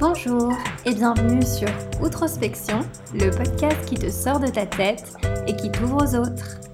Bonjour et bienvenue sur Outrospection, le podcast qui te sort de ta tête et qui t'ouvre aux autres.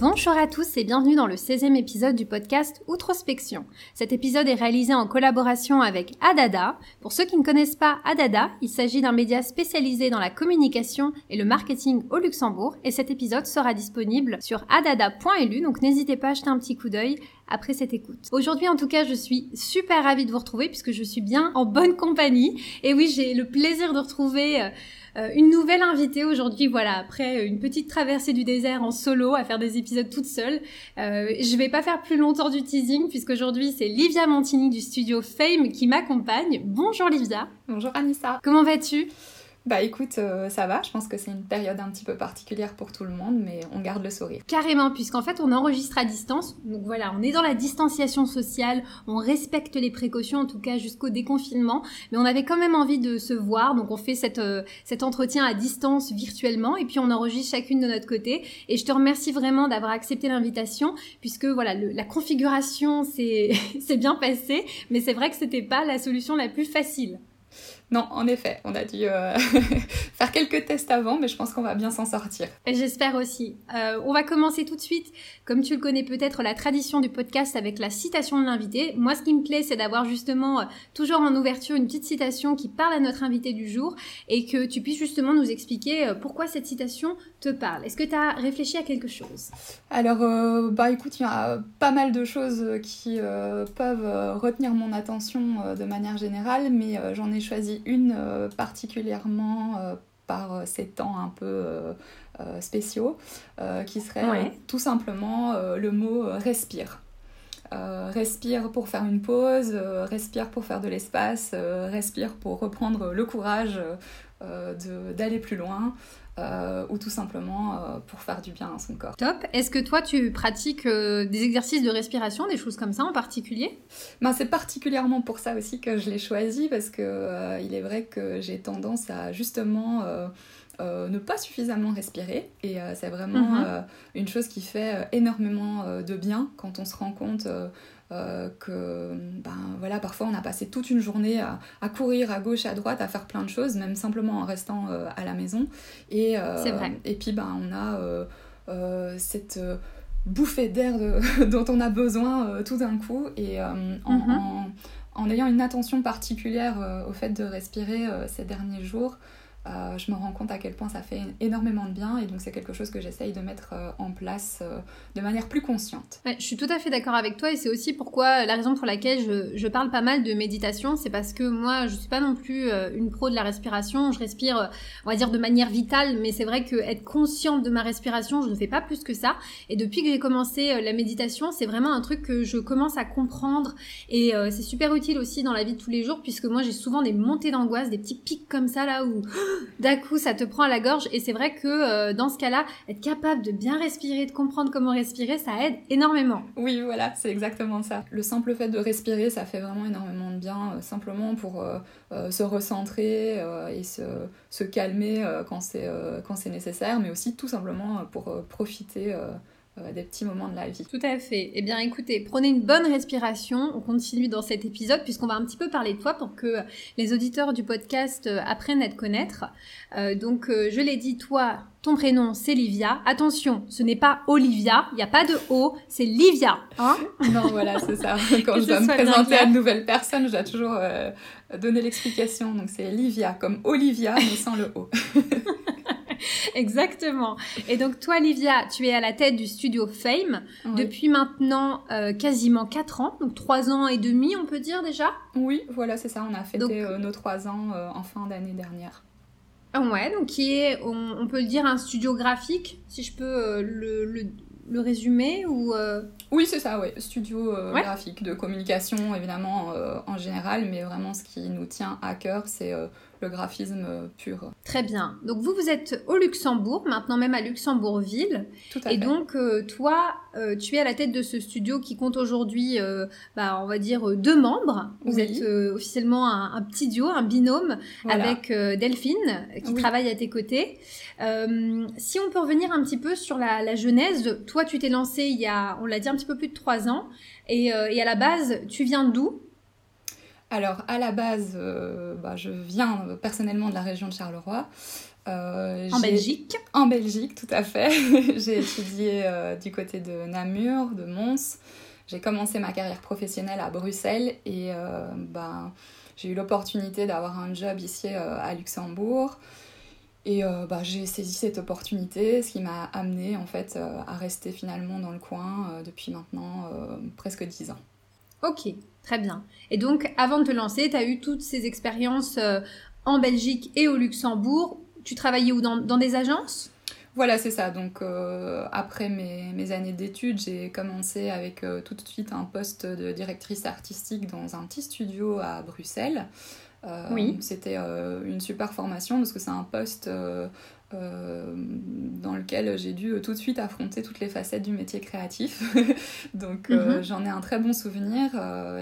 Bonjour à tous et bienvenue dans le 16e épisode du podcast Outrospection. Cet épisode est réalisé en collaboration avec Adada. Pour ceux qui ne connaissent pas Adada, il s'agit d'un média spécialisé dans la communication et le marketing au Luxembourg et cet épisode sera disponible sur adada.lu donc n'hésitez pas à jeter un petit coup d'œil après cette écoute. Aujourd'hui en tout cas je suis super ravie de vous retrouver puisque je suis bien en bonne compagnie et oui j'ai le plaisir de retrouver... Euh, une nouvelle invitée aujourd'hui, voilà, après une petite traversée du désert en solo, à faire des épisodes toute seule. Euh, je vais pas faire plus longtemps du teasing, puisqu'aujourd'hui c'est Livia Montini du studio Fame qui m'accompagne. Bonjour Livia. Bonjour Anissa. Comment vas-tu? Bah écoute, euh, ça va, je pense que c'est une période un petit peu particulière pour tout le monde, mais on garde le sourire. Carrément, puisqu'en fait on enregistre à distance, donc voilà, on est dans la distanciation sociale, on respecte les précautions en tout cas jusqu'au déconfinement, mais on avait quand même envie de se voir, donc on fait cette, euh, cet entretien à distance virtuellement, et puis on enregistre chacune de notre côté, et je te remercie vraiment d'avoir accepté l'invitation, puisque voilà, la configuration c'est bien passé, mais c'est vrai que c'était pas la solution la plus facile. Non, en effet, on a dû euh, faire quelques tests avant, mais je pense qu'on va bien s'en sortir. J'espère aussi. Euh, on va commencer tout de suite, comme tu le connais peut-être, la tradition du podcast avec la citation de l'invité. Moi, ce qui me plaît, c'est d'avoir justement euh, toujours en ouverture une petite citation qui parle à notre invité du jour et que tu puisses justement nous expliquer pourquoi cette citation te parle. Est-ce que tu as réfléchi à quelque chose? Alors, bah écoute, il y a pas mal de choses qui peuvent retenir mon attention de manière générale, mais j'en ai choisi une euh, particulièrement euh, par euh, ces temps un peu spéciaux, qui serait tout simplement le mot respire. respire pour faire une pause, respire pour faire de l'espace, respire pour reprendre le courage d'aller plus loin. Euh, ou tout simplement euh, pour faire du bien à son corps. Top. Est-ce que toi, tu pratiques euh, des exercices de respiration, des choses comme ça en particulier? Ben, C'est particulièrement pour ça aussi que je l'ai choisi, parce que il est vrai que j'ai tendance à justement... ne pas suffisamment respirer et c'est vraiment mhm. une chose qui fait énormément de bien quand on se rend compte euh, que ben, voilà, parfois on a passé toute une journée à, courir à gauche, à droite, à faire plein de choses, même simplement en restant euh, à la maison. Et, euh, et puis ben, on a cette bouffée d'air dont on a besoin tout d'un coup. Et mhm. en, en, ayant une attention particulière au fait de respirer ces derniers jours, euh, je me rends compte à quel point ça fait énormément de bien et donc c'est quelque chose que j'essaye de mettre euh, en place euh, de manière plus consciente. je suis tout à fait d'accord avec toi et c'est aussi pourquoi la raison pour laquelle je, je parle pas mal de méditation, c'est parce que moi je suis pas non plus une pro de la respiration, je respire on va dire de manière vitale mais c'est vrai que être consciente de ma respiration, je ne fais pas plus que ça et depuis que j'ai commencé la méditation, c'est vraiment un truc que je commence à comprendre et c'est super utile aussi dans la vie de tous les jours puisque moi j'ai souvent des montées d'angoisse, des petits pics comme ça là où d'un coup ça te prend à la gorge et c'est vrai que euh, dans ce cas-là, être capable de bien respirer, de comprendre comment respirer, ça aide énormément. Oui, voilà, c'est exactement ça. Le simple fait de respirer, ça fait vraiment énormément de bien, euh, simplement pour euh, se recentrer et se, se calmer quand c'est nécessaire, mais aussi tout simplement pour profiter euh, des petits moments de la vie. Tout à fait. Eh bien écoutez, prenez une bonne respiration. On continue dans cet épisode puisqu'on va un petit peu parler de toi pour que les auditeurs du podcast euh, apprennent à te connaître. Euh, donc je l'ai dit, toi, ton prénom c'est Livia. Attention, ce n'est pas Olivia, il n'y a pas de O, c'est Livia. Hein non, voilà, c'est ça. Quand je dois me présenter à de nouvelles personnes, je dois toujours donner l'explication. Donc c'est Livia, comme Olivia, mais sans le O. Exactement. Et donc toi, Livia, tu es à la tête du studio Fame depuis maintenant euh, quasiment 4 ans, donc 3 ans et demi, on peut dire déjà? Oui, voilà, c'est ça. On a fêté euh, nos 3 ans euh, en fin d'année dernière. Ouais, donc qui est, on, peut le dire, un studio graphique, si je peux le, le, résumer ou Oui, c'est ça, ouais. Studio graphique de communication, évidemment, en général, mais vraiment ce qui nous tient à cœur, c'est le graphisme pur. Très bien. Donc vous, vous êtes au Luxembourg, maintenant même à Luxembourgville. Tout à et donc euh, toi, euh, tu es à la tête de ce studio qui compte aujourd'hui, euh, bah, on va dire, deux membres. Vous êtes officiellement un, petit duo, un binôme avec Delphine qui travaille à tes côtés. si on peut revenir un petit peu sur la, la genèse, toi tu t'es lancé il y a, on l'a dit, un petit peu plus de trois ans. Et, et à la base, tu viens d'où? Alors, à la base, bah, je viens personnellement de la région de Charleroi. en Belgique En Belgique, tout à fait. j'ai étudié du côté de Namur, de Mons. J'ai commencé ma carrière professionnelle à Bruxelles et bah, j'ai eu l'opportunité d'avoir un job ici à Luxembourg. Et euh, bah, j'ai saisi cette opportunité, ce qui m'a amené en fait euh, à rester finalement dans le coin euh, depuis maintenant presque 10 ans. Ok, très bien. Et donc avant de te lancer, tu as eu toutes ces expériences en Belgique et au Luxembourg. Tu travaillais où dans, dans des agences? Voilà, c'est ça. Donc, après mes, mes années d'études, j'ai commencé avec tout de suite un poste de directrice artistique dans un petit studio à Bruxelles. Euh, oui. C'était euh, une super formation parce que c'est un poste euh, dans lequel j'ai dû tout de suite affronter toutes les facettes du métier créatif. Donc mhm. j'en ai un très bon souvenir.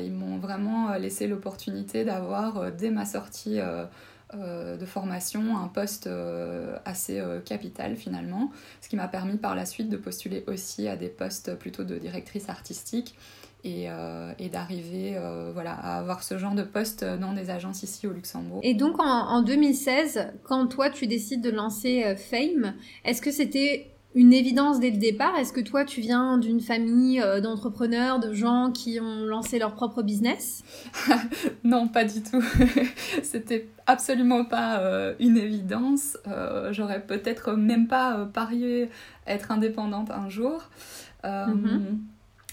ils m'ont vraiment laissé l'opportunité d'avoir dès ma sortie de formation un poste assez capital finalement, ce qui m'a permis par la suite de postuler aussi à des postes plutôt de directrice artistique euh, et, d'arriver euh, voilà, à avoir ce genre de poste dans des agences ici au Luxembourg. Et donc en, 2016, quand toi tu décides de lancer euh, Fame, est-ce que c'était une évidence dès le départ? Est-ce que toi tu viens d'une famille d'entrepreneurs, de gens qui ont lancé leur propre business? Non, pas du tout. c'était absolument pas une évidence. J'aurais peut-être même pas parié être indépendante un jour. Mm-hmm.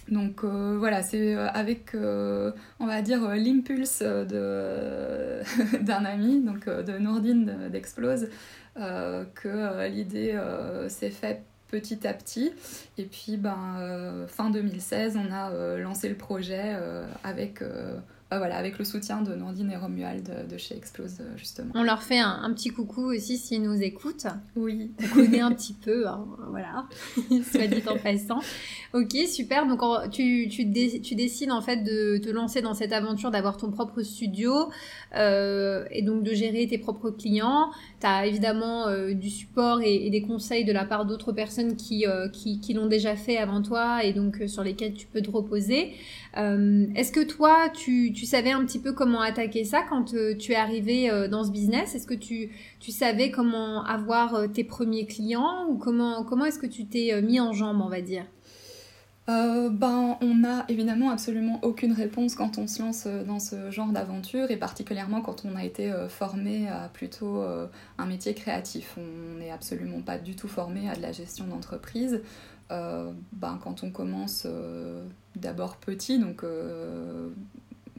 Donc euh, voilà, c'est euh, avec, euh, on va dire, l'impulse d'un ami, donc de Nourdine d'Explose, que l'idée s'est faite petit à petit. Et puis, ben, fin 2016, on a lancé le projet avec bah voilà, avec le soutien de Nandine et Romuald de, chez Explose, justement. On leur fait un, petit coucou aussi s'ils nous écoutent. Oui. On connaît un petit peu, hein, voilà, soit dit en passant. Ok, super. Donc, tu, tu, tu, décides en fait de te lancer dans cette aventure, d'avoir ton propre studio euh, et donc de gérer tes propres clients. Tu as évidemment euh, du support et, des conseils de la part d'autres personnes qui, euh, qui, qui l'ont déjà fait avant toi et donc sur lesquels tu peux te reposer. Est-ce que toi, tu tu savais un petit peu comment attaquer ça quand euh, tu es arrivé euh, dans ce business? Est-ce que tu, tu savais comment avoir euh, tes premiers clients ou comment, comment est-ce que tu t'es mis en jambe, on va dire? Ben, on n'a évidemment absolument aucune réponse quand on se lance dans ce genre d'aventure et particulièrement quand on a été formé à plutôt un métier créatif. On n'est absolument pas du tout formé à de la gestion d'entreprise. ben, quand on commence d'abord petit, donc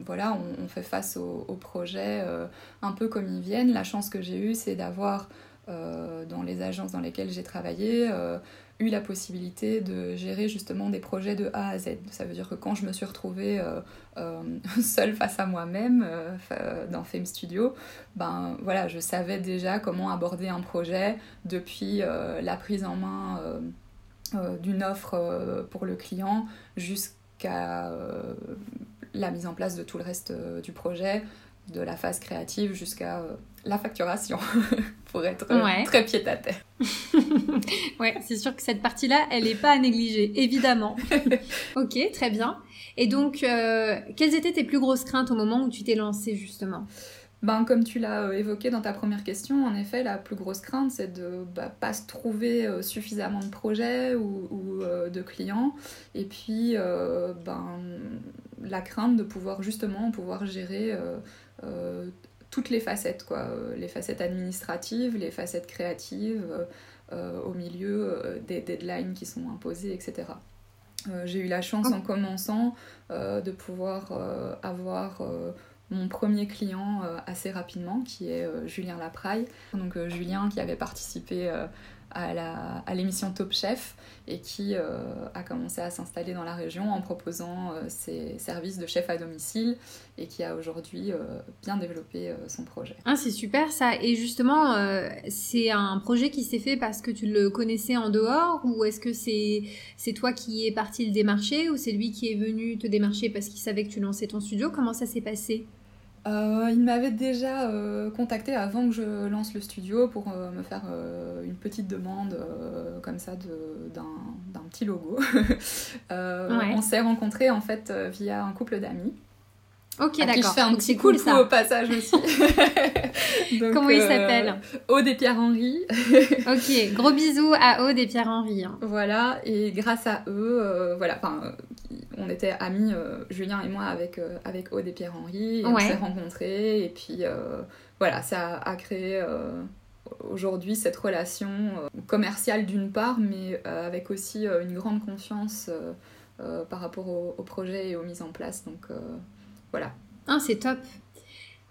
voilà, on, fait face aux, projets euh, un peu comme ils viennent. La chance que j'ai eue, c'est d'avoir, euh, dans les agences dans lesquelles j'ai travaillé, euh, eu la possibilité de gérer justement des projets de A à Z. Ça veut dire que quand je me suis retrouvée seule face à moi-même dans Fame Studio, ben voilà, je savais déjà comment aborder un projet depuis la prise en main d'une offre pour le client jusqu'à la mise en place de tout le reste euh, du projet, de la phase créative jusqu'à euh, la facturation, pour être euh, très pied à terre. ouais, c'est sûr que cette partie-là, elle n'est pas à négliger, évidemment. ok, très bien. Et donc, quelles étaient tes plus grosses craintes au moment où tu t'es lancée, justement? Ben, comme tu l'as évoqué dans ta première question, en effet, la plus grosse crainte, c'est de ne bah, pas se trouver suffisamment de projets ou, ou de clients. Et puis, ben, la crainte de pouvoir justement pouvoir gérer euh, euh, toutes les facettes, quoi, euh, les facettes administratives, les facettes créatives, au milieu des deadlines qui sont imposées, etc. J'ai eu la chance en commençant de pouvoir avoir mon premier client assez rapidement, qui est Julien Lapraille. Donc Julien qui avait participé à l'émission Top Chef et qui euh, a commencé à s'installer dans la région en proposant euh, ses services de chef à domicile et qui a aujourd'hui euh, bien développé son projet. Ah, c'est super ça. Et justement, c'est un projet qui s'est fait parce que tu le connaissais en dehors ou est-ce que c'est toi qui es parti le démarcher ou c'est lui qui est venu te démarcher parce qu'il savait que tu lançais ton studio? Comment ça s'est passé? Euh, il m'avait déjà euh, contacté avant que je lance le studio pour euh, me faire une petite demande comme ça d'un petit logo. On s'est rencontrés en fait via un couple d'amis. Ok, d'accord. Je fais un petit coup ça. au passage aussi. Comment il s'appelle Aude et Pierre-Henri. ok, gros bisous à Aude et Pierre-Henri. Hein. Voilà, et grâce à eux, voilà, enfin, on était amis, Julien et moi, avec, avec Aude et Pierre-Henri. On s'est rencontrés, et puis voilà, ça a créé aujourd'hui cette relation euh, commerciale d'une part, mais euh, avec aussi euh, une grande confiance par rapport au, au, projet et aux mises en place. Donc voilà. Ah, c'est top.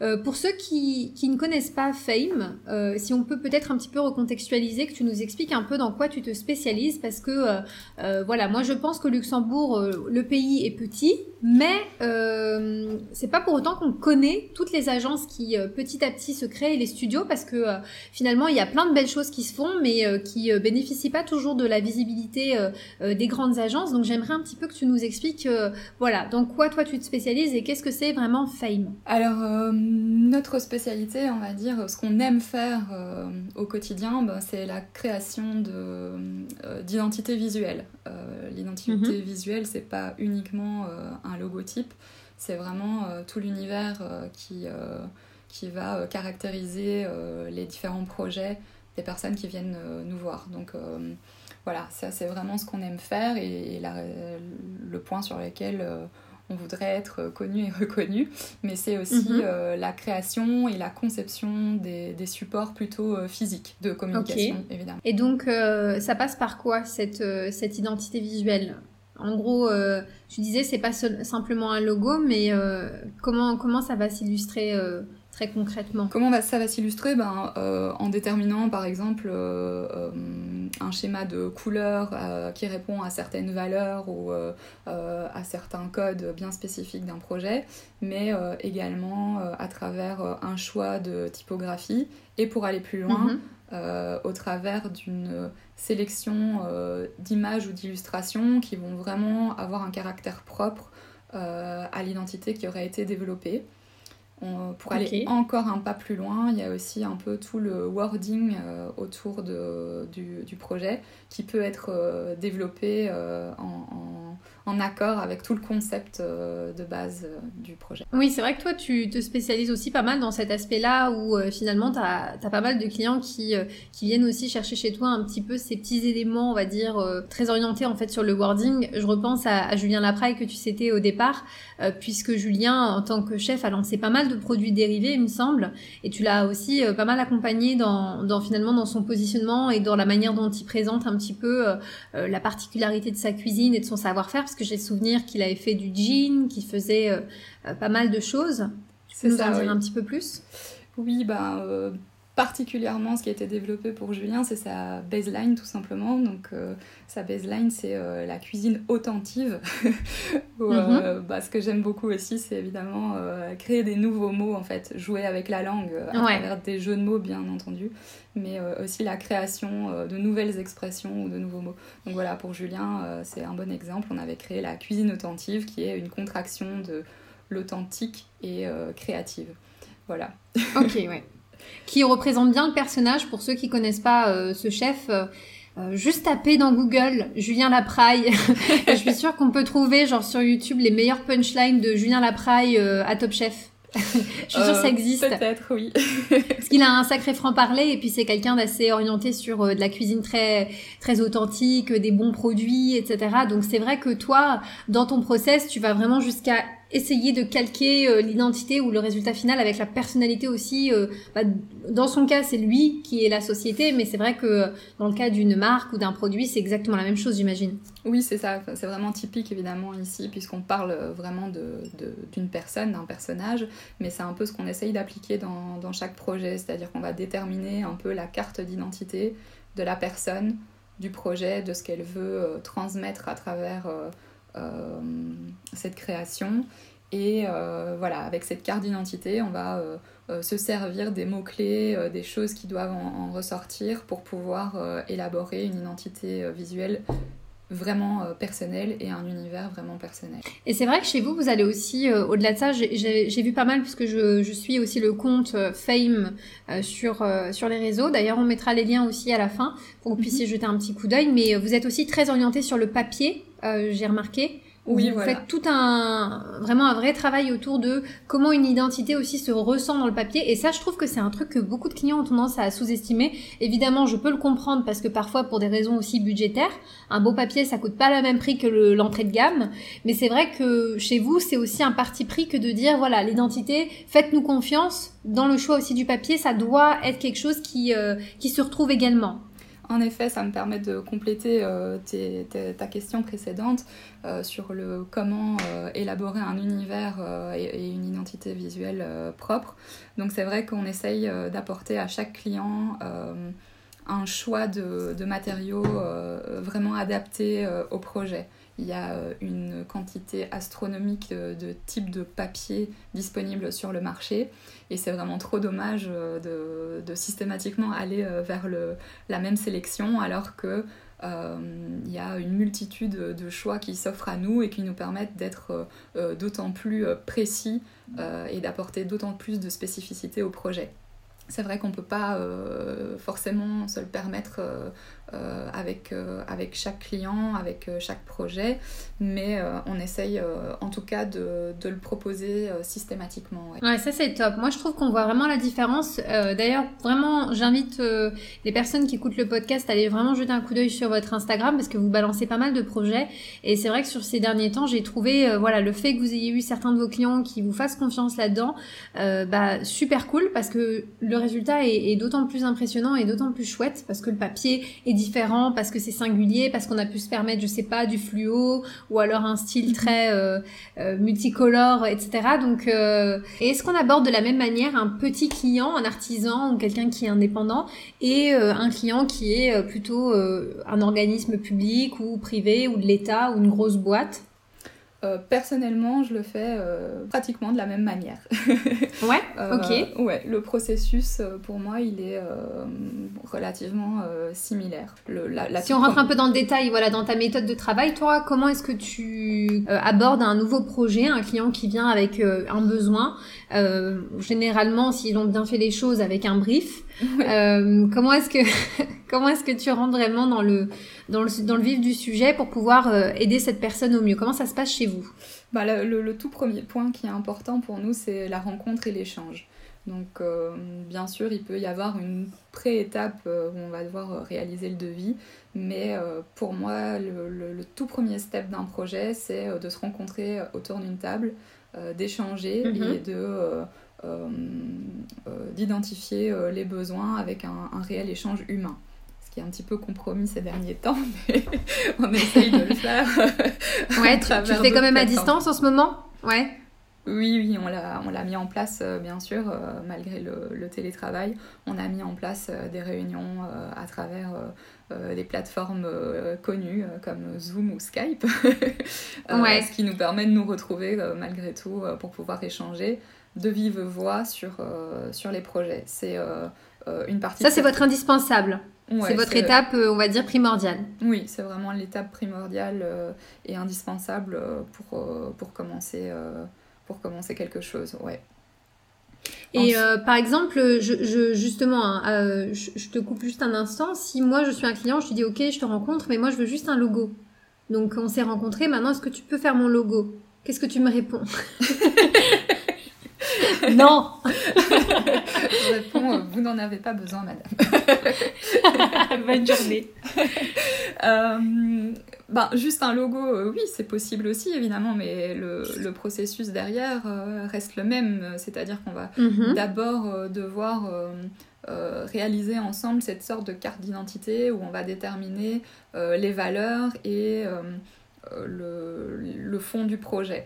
Euh, pour ceux qui, ne connaissent pas Fame, euh, si on peut peut-être un petit peu recontextualiser, que tu nous expliques un peu dans quoi tu te spécialises, parce que euh, voilà, moi je pense que Luxembourg, le pays est petit, mais c'est pas pour autant qu'on connaît toutes les agences qui petit à petit se créent et les studios, parce que finalement il y a plein de belles choses qui se font, mais qui bénéficient pas toujours de la visibilité des grandes agences. Donc j'aimerais un petit peu que tu nous expliques, voilà, dans quoi toi tu te spécialises et qu'est-ce que c'est vraiment Fame? Alors notre spécialité, on va dire, ce qu'on aime faire euh, au quotidien, bah, c'est la création euh, d'identité visuelle. Euh, l'identité mhm. visuelle, c'est pas uniquement un logotype, c'est vraiment tout l'univers qui, qui va caractériser les différents projets des personnes qui viennent nous voir. Donc voilà, ça c'est vraiment ce qu'on aime faire et, le point sur lequel on voudrait être connu et reconnu, mais c'est aussi mhm. euh, la création et la conception des, supports plutôt euh, physiques de communication, évidemment. Et donc, euh, ça passe par quoi cette, cette identité visuelle? En gros, tu disais c'est pas simplement un logo, mais comment, comment ça va s'illustrer très concrètement Comment ça va s'illustrer ben, euh, En déterminant par exemple euh, euh, un schéma de couleur qui répond à certaines valeurs ou à certains codes bien spécifiques d'un projet, mais également à travers un choix de typographie et pour aller plus loin, mhm. au travers d'une sélection d'images ou d'illustrations qui vont vraiment avoir un caractère propre à l'identité qui aurait été développée pour aller encore un pas plus loin, il y a aussi un peu tout le wording euh, autour de, du, du, projet qui peut être euh, développé euh, en, en, accord avec tout le concept de base du projet. Oui, c'est vrai que toi, tu te spécialises aussi pas mal dans cet aspect-là où finalement, tu as, as, pas mal de clients qui, viennent aussi chercher chez toi un petit peu ces petits éléments, on va dire, très orientés en fait sur le wording. Je repense à, Julien Lapraille que tu citais au départ, puisque Julien, en tant que chef, a lancé pas mal de produits dérivés, il me semble, et tu l'as aussi pas mal accompagné dans, finalement dans son positionnement et dans la manière dont il présente un petit peu euh, euh, la particularité de sa cuisine et de son savoir-faire, que j'ai souvenir qu'il avait fait du jean, qu'il faisait euh, pas mal de choses. Tu peux nous en dire un petit peu plus? Oui, ben particulièrement ce qui a été développé pour Julien, c'est sa baseline tout simplement. Donc euh, sa baseline, c'est euh, la cuisine authentique. Euh, mhm. bah, ce que j'aime beaucoup aussi, c'est évidemment créer des nouveaux mots en fait, jouer avec la langue à travers des jeux de mots bien entendu, mais aussi la création de nouvelles expressions ou de nouveaux mots. Donc voilà, pour Julien, c'est un bon exemple. On avait créé la cuisine authentique, qui est une contraction de l'authentique et créative. Voilà. Ok, ouais qui représente bien le personnage pour ceux qui connaissent pas euh, ce chef. Euh, euh, juste taper dans Google Julien Lapraille. je suis sûre qu'on peut trouver genre sur YouTube les meilleures punchlines de Julien Lapraille à Top Chef. je suis sûre que ça existe. Peut-être, oui. Parce qu'il a un sacré franc-parler et puis c'est quelqu'un d'assez orienté sur de la cuisine très, très authentique, des bons produits, etc. Donc c'est vrai que toi, dans ton process, tu vas vraiment jusqu'à essayer de calquer euh, l'identité ou le résultat final avec la personnalité aussi. Euh, bah, dans son cas, c'est lui qui est la société, mais c'est vrai que euh, dans le cas d'une marque ou d'un produit, c'est exactement la même chose, j'imagine. Oui, c'est ça. C'est vraiment typique, évidemment, ici, puisqu'on parle vraiment d'une de, personne, d'un personnage, mais c'est un peu ce qu'on essaye d'appliquer dans, dans chaque projet, c'est-à-dire qu'on va déterminer un peu la carte d'identité de la personne, du projet, de ce qu'elle veut transmettre à travers cette création. Et euh, voilà, avec cette carte d'identité, on va euh, se servir des mots-clés, des choses qui doivent en, ressortir pour pouvoir élaborer une identité visuelle vraiment personnelle et un univers vraiment personnel. Et c'est vrai que chez vous, vous allez aussi, au-delà de ça, j'ai vu pas mal puisque je, je, suis aussi le compte Fame sur, sur les réseaux. D'ailleurs, on mettra les liens aussi à la fin pour que vous puissiez mhm. jeter un petit coup d'œil. Mais vous êtes aussi très orienté sur le papier euh, j'ai remarqué. Oui, vous faites tout un vraiment un vrai travail autour de comment une identité aussi se ressent dans le papier. Et ça, je trouve que c'est un truc que beaucoup de clients ont tendance à sous-estimer. Évidemment, je peux le comprendre parce que parfois, pour des raisons aussi budgétaires, un beau papier, ça coûte pas le même prix que l'entrée de gamme. Mais c'est vrai que chez vous, c'est aussi un parti pris que de dire voilà, l'identité, faites-nous confiance dans le choix aussi du papier. Ça doit être quelque chose qui euh, qui se retrouve également. En effet, ça me permet de compléter euh, ta question précédente euh, sur le comment euh, élaborer un univers et, une identité visuelle propre. Donc c'est vrai qu'on essaye d'apporter à chaque client un choix de matériaux vraiment adaptés au projet. Il y a euh, une quantité astronomique de types de papier disponibles sur le marché et c'est vraiment trop dommage euh, de, systématiquement aller euh, vers la même sélection alors que il y a une multitude de choix qui s'offrent à nous et qui nous permettent d'être d'autant plus précis et d'apporter d'autant plus de spécificité au projet. C'est vrai qu'on ne peut pas forcément se le permettre euh, avec, euh, avec chaque client, avec euh, chaque projet, mais on essaye en tout cas de, de le proposer systématiquement. Ouais. ça c'est top. Moi je trouve qu'on voit vraiment la différence. D'ailleurs, vraiment, j'invite les personnes qui écoutent le podcast à aller vraiment jeter un coup d'œil sur votre Instagram parce que vous balancez pas mal de projets. Et c'est vrai que sur ces derniers temps, j'ai trouvé voilà, le fait que vous ayez eu certains de vos clients qui vous fassent confiance là-dedans, bah, super cool parce que le résultat est, est d'autant plus impressionnant et d'autant plus chouette parce que le papier est différent parce que c'est singulier, parce qu'on a pu se permettre, je sais pas, du fluo ou alors un style mhm. très euh, euh, multicolore, etc. Donc, euh, est-ce qu'on aborde de la même manière un petit client, un artisan ou quelqu'un qui est indépendant et un client qui est plutôt un organisme public ou privé ou de l'État ou une grosse boîte? Euh, personnellement, je le fais euh, pratiquement de la même manière. ouais, euh, ok. Ouais, le processus pour moi, il est relativement similaire. Le, la, si on rentre un peu dans le détail, voilà, dans ta méthode de travail, toi, comment est-ce que tu abordes un nouveau projet, un client qui vient avec un besoin Généralement, s'ils ont bien fait les choses avec un brief, comment est-ce que comment est-ce que tu rentres vraiment dans le dans le, dans le vif du sujet pour pouvoir euh, aider cette personne au mieux? Comment ça se passe chez vous? Bah, le, le, tout premier point qui est important pour nous, c'est la rencontre et l'échange. Donc, euh, bien sûr, il peut y avoir une pré-étape euh, où on va devoir réaliser le devis, mais pour moi, le, le, tout premier step d'un projet, c'est de se rencontrer autour d'une table, d'échanger mm-hmm. et de d'identifier les besoins avec un, un réel échange humain qui est un petit peu compromis ces derniers temps, mais on essaye de le faire. ouais, tu, tu fais quand même à distance en ce moment? Ouais. Oui, oui, on l'a, on l'a mis en place, euh, bien sûr, euh, malgré le, télétravail. On a mis en place euh, des réunions à travers des plateformes connues comme Zoom ou Skype, ouais. ce qui nous permet de nous retrouver malgré tout pour pouvoir échanger de vive voix sur, sur les projets. C'est une partie. Ça, c'est votre indispensable c'est votre étape, on va dire, primordiale. Oui, c'est vraiment l'étape primordiale et indispensable pour, pour, commencer, pour commencer quelque chose. Ouais. Et par exemple, je, justement, hein, je, te coupe juste un instant. Si moi je suis un client, je te dis ok, je te rencontre, mais moi je veux juste un logo. Donc on s'est rencontrés, maintenant est-ce que tu peux faire mon logo? Qu'est-ce que tu me réponds? Non Je réponds, vous n'en avez pas besoin, madame. Bonne journée. Euh, ben, juste un logo, euh, oui, c'est possible aussi, évidemment, mais le, le processus derrière euh, reste le même. C'est-à-dire qu'on va mhm. d'abord devoir réaliser ensemble cette sorte de carte d'identité où on va déterminer les valeurs et le, le, fond du projet.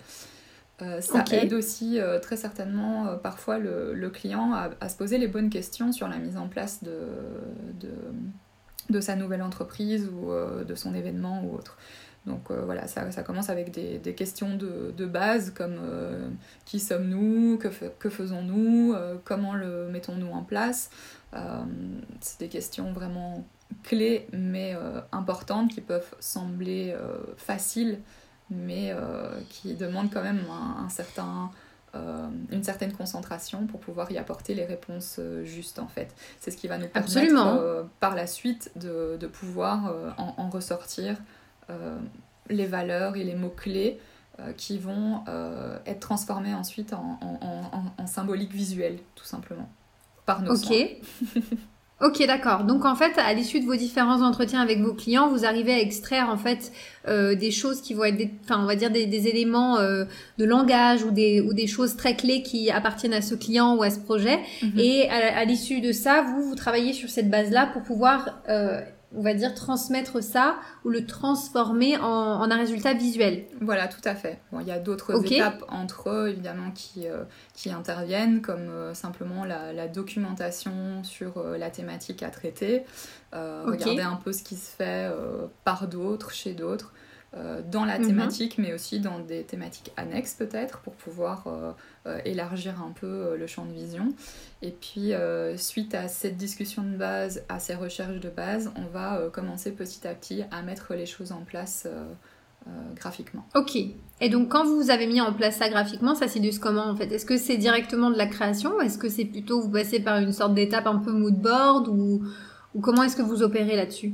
Euh, ça aide aussi euh, très certainement euh, parfois le, client à, se poser les bonnes questions sur la mise en place de, de, sa nouvelle entreprise ou de son événement ou autre. Donc voilà, ça, commence avec des, questions de, de, base comme qui sommes-nous, que, faisons-nous, comment le mettons-nous en place. C'est des questions vraiment clés mais importantes qui peuvent sembler faciles mais euh, qui demande quand même un, certain, euh, une certaine concentration pour pouvoir y apporter les réponses euh, justes en fait. C'est ce qui va nous permettre par la suite de, de pouvoir en, en, ressortir les valeurs et les mots-clés qui vont être transformés ensuite en, en, symbolique visuelle, tout simplement, par nos Ok. Ok, d'accord. Donc en fait, à l'issue de vos différents entretiens avec vos clients, vous arrivez à extraire en fait euh, des choses qui vont être, des, enfin on va dire des, des éléments euh, de langage ou des ou des choses très clés qui appartiennent à ce client ou à ce projet. Mhm. Et à, à l'issue de ça, vous vous travaillez sur cette base-là pour pouvoir euh, on va dire, transmettre ça ou le transformer en, un résultat visuel. Voilà, tout à fait. Bon, il y a d'autres étapes entre eux, évidemment, qui, euh, qui interviennent, comme euh, simplement la, documentation sur euh, la thématique à traiter, regarder un peu ce qui se fait par d'autres, chez d'autres. Euh, dans la mhm. thématique, mais aussi dans des thématiques annexes peut-être, pour pouvoir euh, euh, élargir un peu le champ de vision. Et puis, suite à cette discussion de base, à ces recherches de base, on va commencer petit à petit à mettre les choses en place. graphiquement. Ok. Et donc quand vous avez mis en place ça graphiquement, ça s'illustre comment en fait? Est-ce que c'est directement de la création ou est-ce que c'est plutôt vous passez par une sorte d'étape un peu mood board ou, ou comment est-ce que vous opérez là-dessus?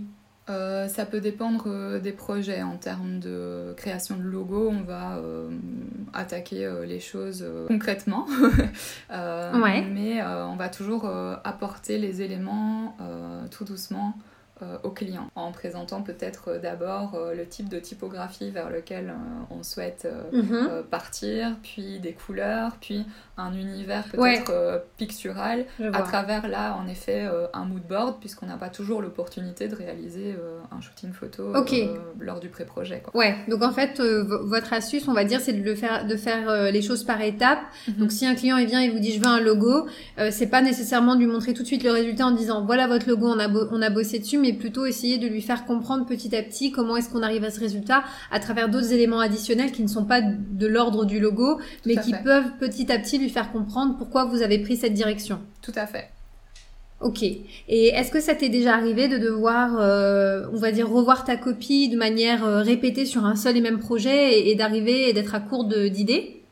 Euh, ça peut dépendre euh, des projets. En termes de création de logo, on va euh, attaquer les choses concrètement. Mais on va toujours apporter les éléments tout doucement euh, au client en présentant peut-être euh, d'abord euh, le type de typographie vers lequel on souhaite mhm. partir, puis des couleurs, puis un univers peut-être pictural à travers là en effet un mood board puisqu'on n'a pas toujours l'opportunité de réaliser un shooting photo lors du pré-projet. Ouais, donc en fait votre astuce on va dire c'est de, le faire, de faire les choses par étapes. Mhm. Donc si un client il vient et vous dit je veux un logo, c'est pas nécessairement de lui montrer tout de suite le résultat en disant voilà votre logo on a, on a bossé dessus mais plutôt essayer de lui faire comprendre petit à petit comment est-ce qu'on arrive à ce résultat à travers d'autres éléments additionnels qui ne sont pas de l'ordre du logo, mais qui peuvent petit à petit lui faire comprendre pourquoi vous avez pris cette direction. Tout à fait. Ok. Et est-ce que ça t'est déjà arrivé de devoir, euh, on va dire, revoir ta copie de manière euh, répétée sur un seul et même projet et, d'arriver et d'être à court d'idées?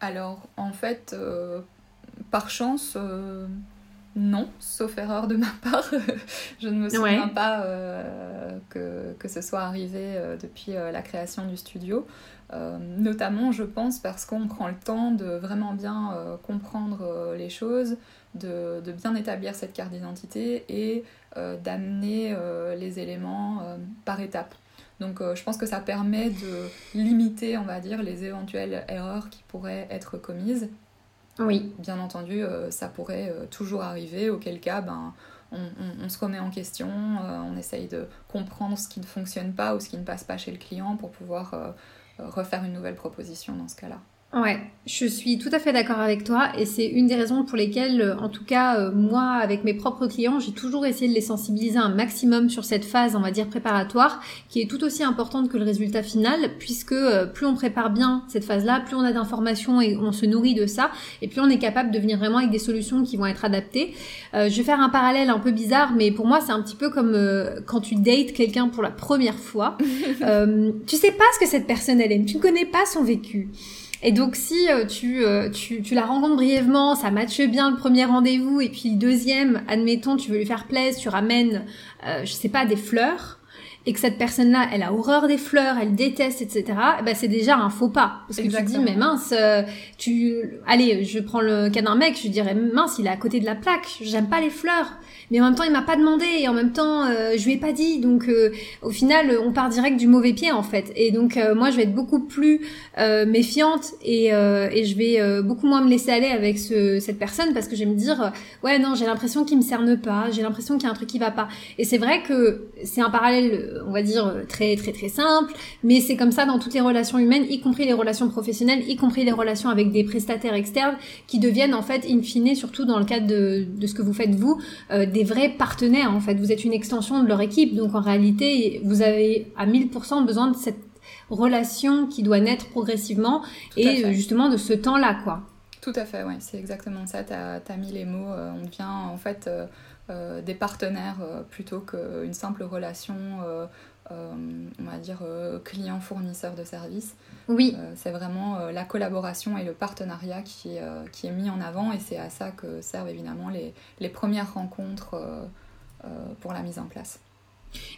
Alors, en fait, euh, par chance, non, sauf erreur de ma part. je ne me souviens pas euh, que, que, ce soit arrivé euh, depuis euh, la création du studio. notamment, je pense, parce qu'on prend le temps de vraiment bien comprendre les choses, de, de, bien établir cette carte d'identité et d'amener les éléments par étapes. Donc je pense que ça permet de limiter, on va dire, les éventuelles erreurs qui pourraient être commises oui. Bien entendu, euh, ça pourrait euh, toujours arriver, auquel cas, ben, on, se remet en question, euh, on essaye de comprendre ce qui ne fonctionne pas ou ce qui ne passe pas chez le client pour pouvoir refaire une nouvelle proposition dans ce cas-là. Ouais, je suis tout à fait d'accord avec toi et c'est une des raisons pour lesquelles, euh, en tout cas, euh, moi, avec mes propres clients, j'ai toujours essayé de les sensibiliser un maximum sur cette phase, on va dire, préparatoire, qui est tout aussi importante que le résultat final, puisque euh, plus on prépare bien cette phase-là, plus on a d'informations et on se nourrit de ça, et plus on est capable de venir vraiment avec des solutions qui vont être adaptées. je vais faire un parallèle un peu bizarre, mais pour moi, c'est un petit peu comme quand tu dates quelqu'un pour la première fois. tu sais pas ce que cette personne elle aime, tu ne connais pas son vécu. Et donc si euh, tu, euh, tu, tu, la rencontres brièvement, ça matche bien le premier rendez-vous, et puis le deuxième, admettons, tu veux lui faire plaisir, tu ramènes, euh, je sais pas, des fleurs, et que cette personne-là, elle a horreur des fleurs, elle déteste, etc., eh ben c'est déjà un faux pas. Parce que tu dis, mais mince, tu... Allez, je prends le cas d'un mec, je dirais, mince, il est à côté de la plaque, j'aime pas les fleurs mais en même temps il m'a pas demandé et en même temps euh, je lui ai pas dit donc euh, au final on part direct du mauvais pied en fait et donc euh, moi je vais être beaucoup plus méfiante et, et je vais beaucoup moins me laisser aller avec ce, cette personne parce que je vais me dire ouais non j'ai l'impression qu'il me cerne pas j'ai l'impression qu'il y a un truc qui va pas et c'est vrai que c'est un parallèle on va dire très très très simple mais c'est comme ça dans toutes les relations humaines y compris les relations professionnelles y compris les relations avec des prestataires externes qui deviennent en fait in fine surtout dans le cadre de, de ce que vous faites vous des vrais partenaires en fait. Vous êtes une extension de leur équipe, donc en réalité, vous avez à 1000% besoin de cette relation qui doit naître progressivement et justement de ce temps-là, quoi. Tout à fait, oui, c'est exactement ça. Tu as, mis les mots. Euh, on devient en fait euh, euh, des partenaires plutôt qu'une simple relation, on va dire, client-fournisseur de services. Oui. c'est vraiment la collaboration et le partenariat qui, qui est mis en avant et c'est à ça que servent évidemment les, les premières rencontres pour la mise en place.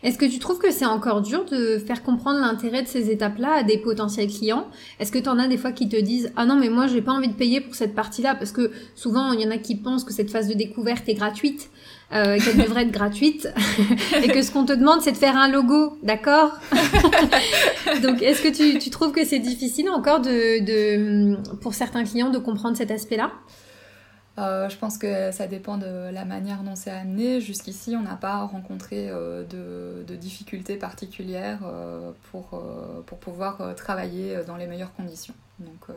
Est-ce que tu trouves que c'est encore dur de faire comprendre l'intérêt de ces étapes-là à des potentiels clients? Est-ce que tu en as des fois qui te disent Ah non, mais moi, j'ai pas envie de payer pour cette partie-là Parce que souvent, il y en a qui pensent que cette phase de découverte est gratuite, euh, qu'elle devrait être gratuite, et que ce qu'on te demande, c'est de faire un logo, d'accord? Donc, est-ce que tu, tu, trouves que c'est difficile encore de, de, pour certains clients de comprendre cet aspect-là? Euh, je pense que ça dépend de la manière dont c'est amené. Jusqu'ici, on n'a pas rencontré euh, de, difficultés particulières euh, pour pouvoir travailler dans les meilleures conditions. Donc,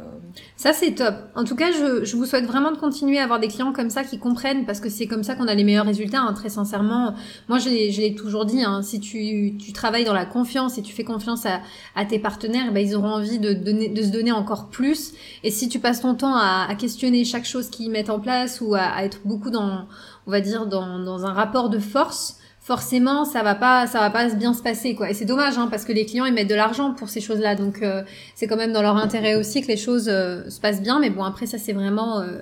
Ça, c'est top. En tout cas, je, je, vous souhaite vraiment de continuer à avoir des clients comme ça qui comprennent parce que c'est comme ça qu'on a les meilleurs résultats, hein, très sincèrement. Moi, je l'ai toujours dit, hein, si tu, tu, travailles dans la confiance et tu fais confiance à, à tes partenaires, ben, ils auront envie de, de se donner encore plus. Et si tu passes ton temps à, à questionner chaque chose qu'ils mettent en place ou à, à, être beaucoup dans, on va dire, dans, dans un rapport de force, forcément ça va pas ça va pas bien se passer quoi. Et c'est dommage hein, parce que les clients ils mettent de l'argent pour ces choses là donc euh, c'est quand même dans leur intérêt aussi que les choses euh, se passent bien. Mais bon après ça c'est vraiment euh,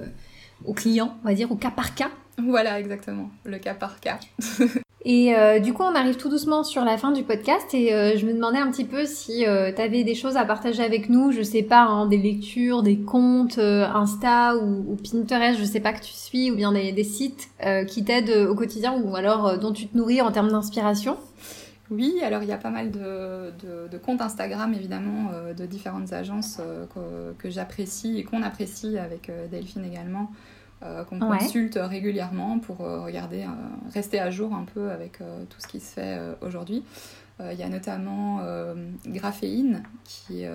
au client on va dire au cas par cas. Voilà exactement. Le cas par cas Et euh, du coup, on arrive tout doucement sur la fin du podcast et euh, je me demandais un petit peu si euh, tu avais des choses à partager avec nous, je sais pas, hein, des lectures, des comptes Insta ou, Pinterest, je sais pas que tu suis, ou bien des, sites qui t'aident au quotidien ou alors dont tu te nourris en termes d'inspiration. Oui, alors il y a pas mal de, comptes Instagram évidemment de différentes agences que j'apprécie et qu'on apprécie avec Delphine également. Euh, qu'on consulte régulièrement pour euh, regarder, euh, rester à jour un peu avec tout ce qui se fait aujourd'hui. Il y a notamment Graphéine qui,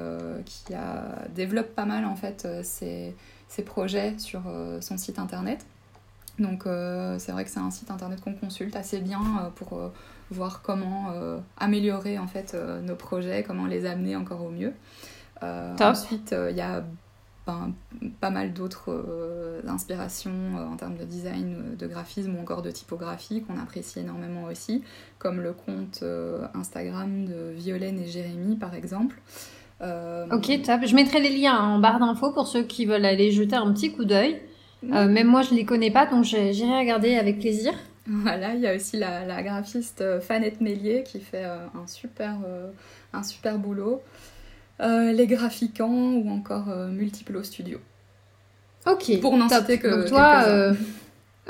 qui a, développe pas mal en fait ses, ses projets sur son site internet. Donc c'est vrai que c'est un site internet qu'on consulte assez bien pour voir comment améliorer en fait nos projets, comment les amener encore au mieux. ensuite, il y a pas mal d'autres euh, inspirations euh, en termes de design, euh, de graphisme ou encore de typographie qu'on apprécie énormément aussi, comme le compte Instagram de Violaine et Jérémy par exemple. Ok, top. Je mettrai les liens en barre d'infos pour ceux qui veulent aller jeter un petit coup d'œil. même moi, je les connais pas, donc j'irai regarder avec plaisir. Voilà, il y a aussi la, la graphiste Fanette Mélier qui fait un, super, un super boulot. Euh, les graphiquants ou encore euh, Multiplo Studio. Ok. Pour n'en citer que Donc toi, euh,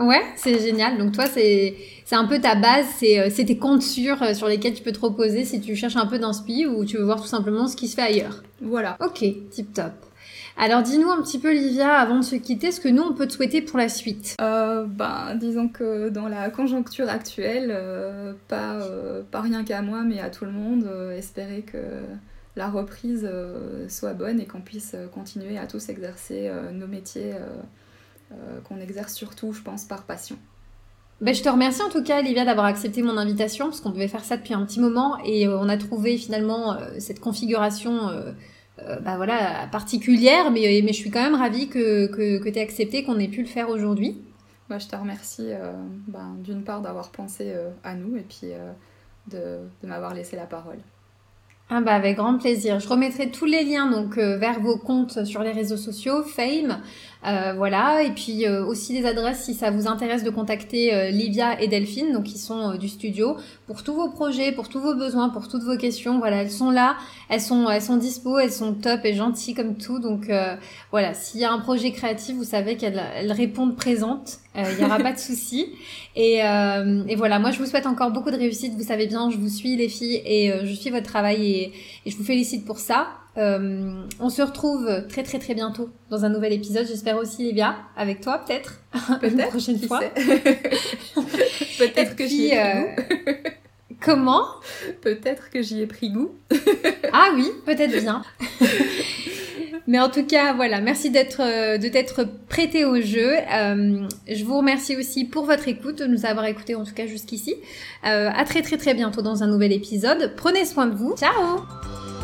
ouais, c'est génial. Donc toi, c'est c'est un peu ta base, c'est tes comptes sûrs sur lesquels tu peux te reposer si tu cherches un peu d'inspi ou tu veux voir tout simplement ce qui se fait ailleurs. Voilà. Ok, tip top. Alors dis-nous un petit peu Livia, avant de se quitter, ce que nous on peut te souhaiter pour la suite. Euh, ben, disons que dans la conjoncture actuelle, pas, pas rien qu'à moi, mais à tout le monde, espérer que la reprise euh, soit bonne et qu'on puisse euh, continuer à tous exercer euh, nos métiers qu'on exerce surtout, je pense, par passion. Ben, je te remercie en tout cas, Olivia, d'avoir accepté mon invitation, parce qu'on devait faire ça depuis un petit moment, et on a trouvé finalement cette configuration bah, voilà, particulière, mais, mais je suis quand même ravie que, que, que tu aies accepté qu'on ait pu le faire aujourd'hui. Bah, je te remercie ben, d'une part d'avoir pensé à nous, et puis de, de m'avoir laissé la parole. Ah bah avec grand plaisir. Je remettrai tous les liens donc euh, vers vos comptes sur les réseaux sociaux, Fame, euh, voilà, et puis euh, aussi des adresses si ça vous intéresse de contacter Livia et Delphine, donc qui sont du studio, pour tous vos projets, pour tous vos besoins, pour toutes vos questions. Voilà, elles sont là, elles sont, elles sont dispo, elles sont top et gentilles comme tout. Donc voilà, s'il y a un projet créatif, vous savez qu'elles elles répondent présentes. Il n'y aura pas de souci. Et, et, voilà, moi je vous souhaite encore beaucoup de réussite. Vous savez bien, je vous suis les filles et je suis votre travail et et, je vous félicite pour ça. Euh, on se retrouve très très très bientôt dans un nouvel épisode. J'espère aussi, Livia, avec toi peut-être. Peut-être. Une prochaine fois. peut-être que j'y ai pris goût. Comment? Peut-être que j'y ai pris goût. ah oui, peut-être bien. Mais en tout cas, voilà, merci d'être de t'être prêté au jeu. Euh, je vous remercie aussi pour votre écoute, de nous avoir écouté en tout cas jusqu'ici. Euh, à très très très bientôt dans un nouvel épisode. Prenez soin de vous. Ciao